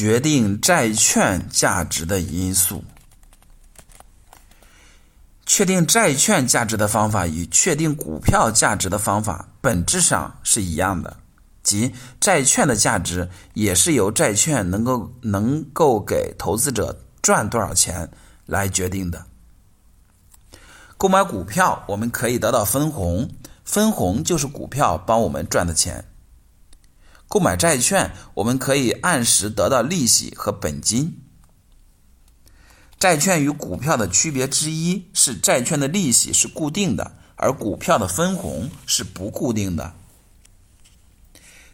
决定债券价值的因素。确定债券价值的方法与确定股票价值的方法本质上是一样的，即债券的价值也是由债券能够能够给投资者赚多少钱来决定的。购买股票，我们可以得到分红，分红就是股票帮我们赚的钱。购买债券，我们可以按时得到利息和本金。债券与股票的区别之一是，债券的利息是固定的，而股票的分红是不固定的。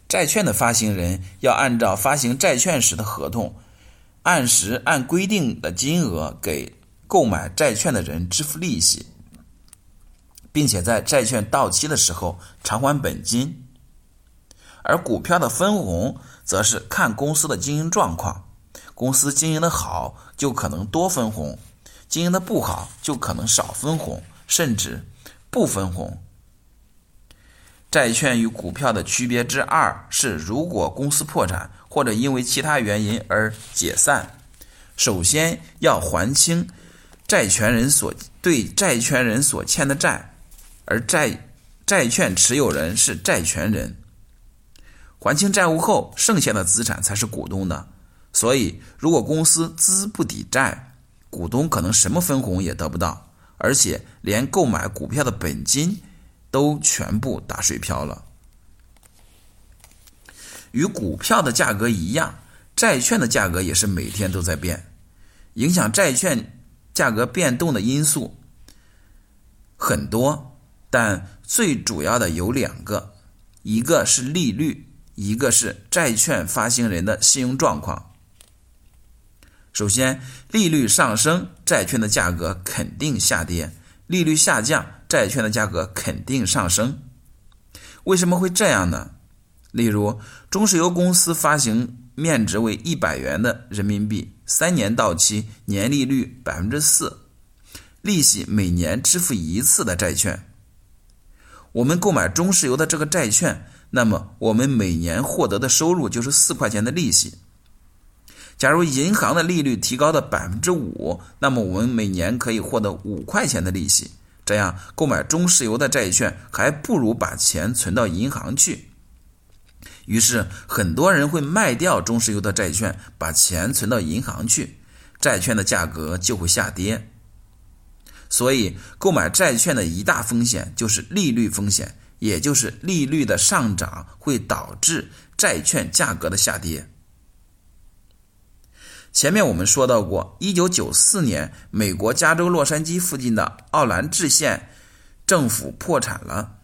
债券的发行人要按照发行债券时的合同，按时按规定的金额给购买债券的人支付利息，并且在债券到期的时候偿还本金。而股票的分红则是看公司的经营状况。公司经营的好，就可能多分红；经营的不好，就可能少分红，甚至不分红。债券与股票的区别之二是，如果公司破产或者因为其他原因而解散，首先要还清债权人所对债权人所欠的债，而债债券持有人是债权人。还清债务后，剩下的资产才是股东的。所以，如果公司资不抵债，股东可能什么分红也得不到，而且连购买股票的本金都全部打水漂了。与股票的价格一样，债券的价格也是每天都在变。影响债券价格变动的因素很多，但最主要的有两个：一个是利率，一个是债券发行人的信用状况。首先，利率上升，债券的价格肯定下跌；利率下降，债券的价格肯定上升。为什么会这样呢？例如，中石油公司发行面值为一百元的人民币，三年到期，年利率百分之四，利息每年支付一次的债券。我们购买中石油的这个债券，那么我们每年获得的收入就是四块钱的利息。假如银行的利率提高到百分之五，那么我们每年可以获得五块钱的利息。这样购买中石油的债券，还不如把钱存到银行去。于是很多人会卖掉中石油的债券，把钱存到银行去，债券的价格就会下跌。所以，购买债券的一大风险就是利率风险，也就是利率的上涨会导致债券价格的下跌。前面我们说到过，一九九四年，美国加州洛杉矶附近的奥兰治县政府破产了。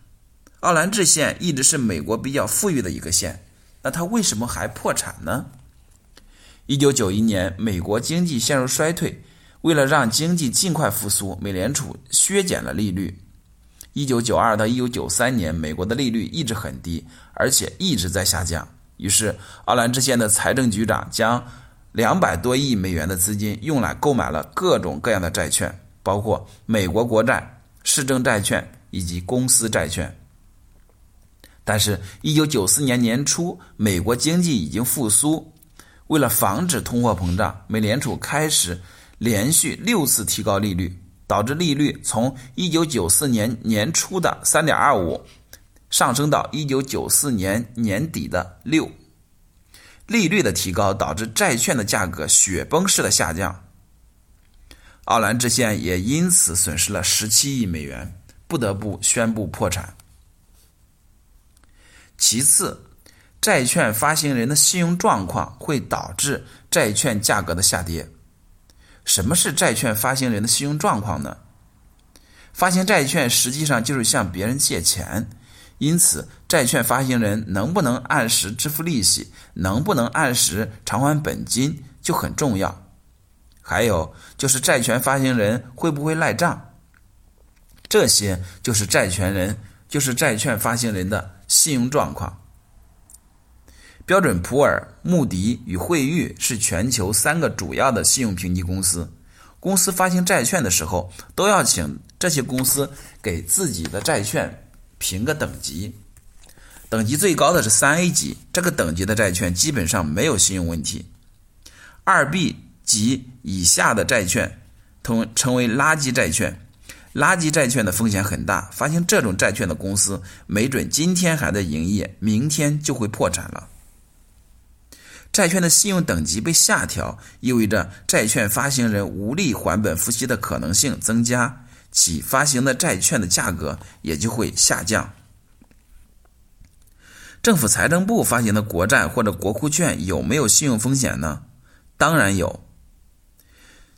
奥兰治县一直是美国比较富裕的一个县，那它为什么还破产呢？一九九一年，美国经济陷入衰退，为了让经济尽快复苏，美联储削减了利率。一九九二到一九九三年，美国的利率一直很低，而且一直在下降。于是，奥兰治县的财政局长将两百多亿美元的资金用来购买了各种各样的债券，包括美国国债、市政债券以及公司债券。但是，一九九四年年初，美国经济已经复苏，为了防止通货膨胀，美联储开始连续六次提高利率，导致利率从一九九四年年初的三点二五上升到一九九四年年底的六。利率的提高导致债券的价格雪崩式的下降，奥兰治县也因此损失了十七亿美元，不得不宣布破产。其次，债券发行人的信用状况会导致债券价格的下跌。什么是债券发行人的信用状况呢？发行债券实际上就是向别人借钱。因此，债券发行人能不能按时支付利息，能不能按时偿还本金就很重要。还有就是债权发行人会不会赖账，这些就是债权人，就是债券发行人的信用状况。标准普尔、穆迪与惠誉是全球三个主要的信用评级公司。公司发行债券的时候，都要请这些公司给自己的债券。评个等级，等级最高的是三 A 级，这个等级的债券基本上没有信用问题。二 B 及以下的债券，通称为垃圾债券。垃圾债券的风险很大，发行这种债券的公司，没准今天还在营业，明天就会破产了。债券的信用等级被下调，意味着债券发行人无力还本付息的可能性增加，其发行的债券的价格也就会下降。政府财政部发行的国债或者国库券有没有信用风险呢？当然有。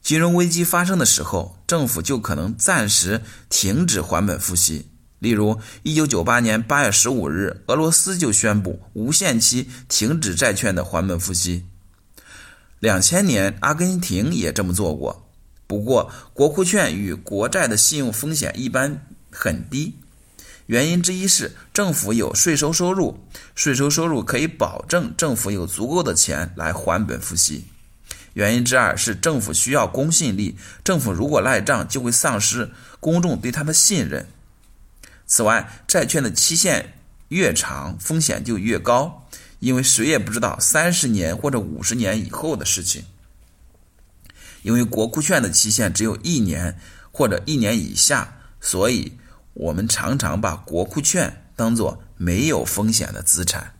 金融危机发生的时候，政府就可能暂时停止还本付息。例如，一九九八年八月十五日，俄罗斯就宣布无限期停止债券的还本付息。两千年，阿根廷也这么做过。不过，国库券与国债的信用风险一般很低，原因之一是政府有税收收入，税收收入可以保证政府有足够的钱来还本付息。原因之二是政府需要公信力，政府如果赖账，就会丧失公众对他的信任。此外，债券的期限越长，风险就越高，因为谁也不知道三十年或者五十年以后的事情。因为国库券的期限只有一年或者一年以下，所以我们常常把国库券当作没有风险的资产。